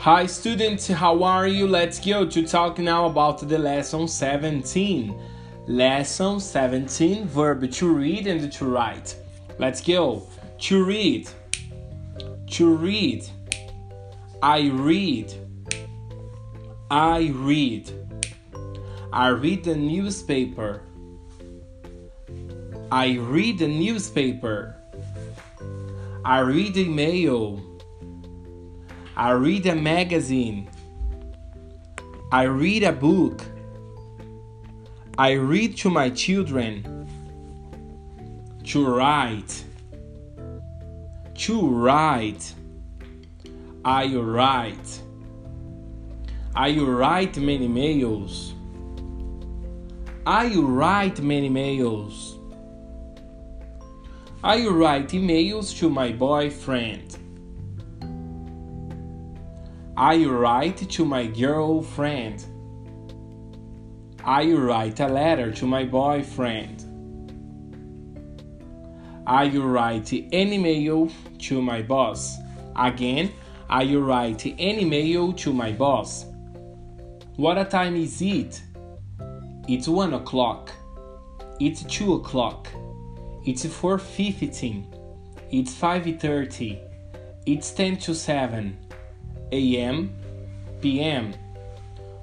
Hi students, how are you? Let's go to talk now about the lesson 17. Lesson 17, verb to read and to write. Let's go. To read. To read. I read. I read. I read the newspaper. I read the newspaper. I read the mail. I read a magazine. I read a book. I read to my children. To write. To write. I write. I write many mails. I write many mails. I write emails to my boyfriend. I write to my girlfriend. I write a letter to my boyfriend. I write an email to my boss. Again, I write an email to my boss. What a time is it? It's one o'clock. It's two o'clock. It's four fifteen. It's five thirty. It's ten to seven a.m., p.m.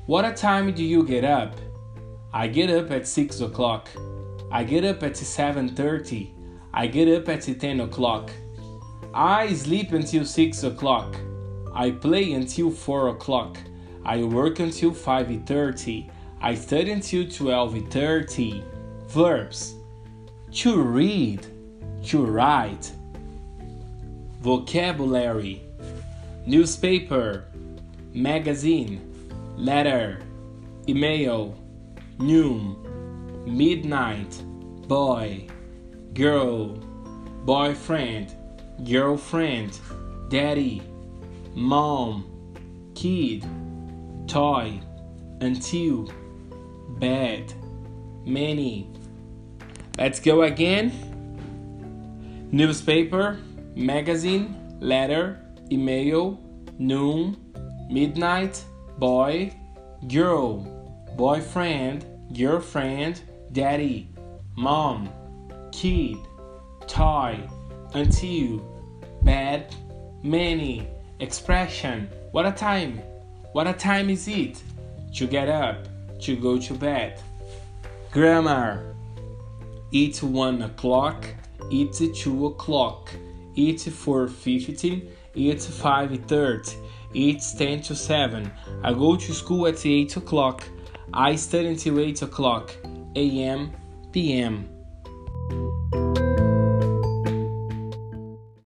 What a time do you get up? I get up at 6 o'clock. I get up at 7.30. I get up at 10 o'clock. I sleep until 6 o'clock. I play until 4 o'clock. I work until 5.30. I study until 12.30. Verbs. To read. To write. Vocabulary newspaper, magazine, letter, email, noon, midnight, boy, girl, boyfriend, girlfriend, daddy, mom, kid, toy, until, bed, many. Let's go again. Newspaper, magazine, letter, email, noon, midnight, boy, girl, boyfriend, girlfriend, daddy, mom, kid, toy, until, bed, many, expression, what a time, what a time is it? To get up, to go to bed. Grammar. It's one o'clock, it's two o'clock, it's four fifteen, it's 5.30. It's 10 to 7. I go to school at 8 o'clock. I study until 8 o'clock a.m. p.m.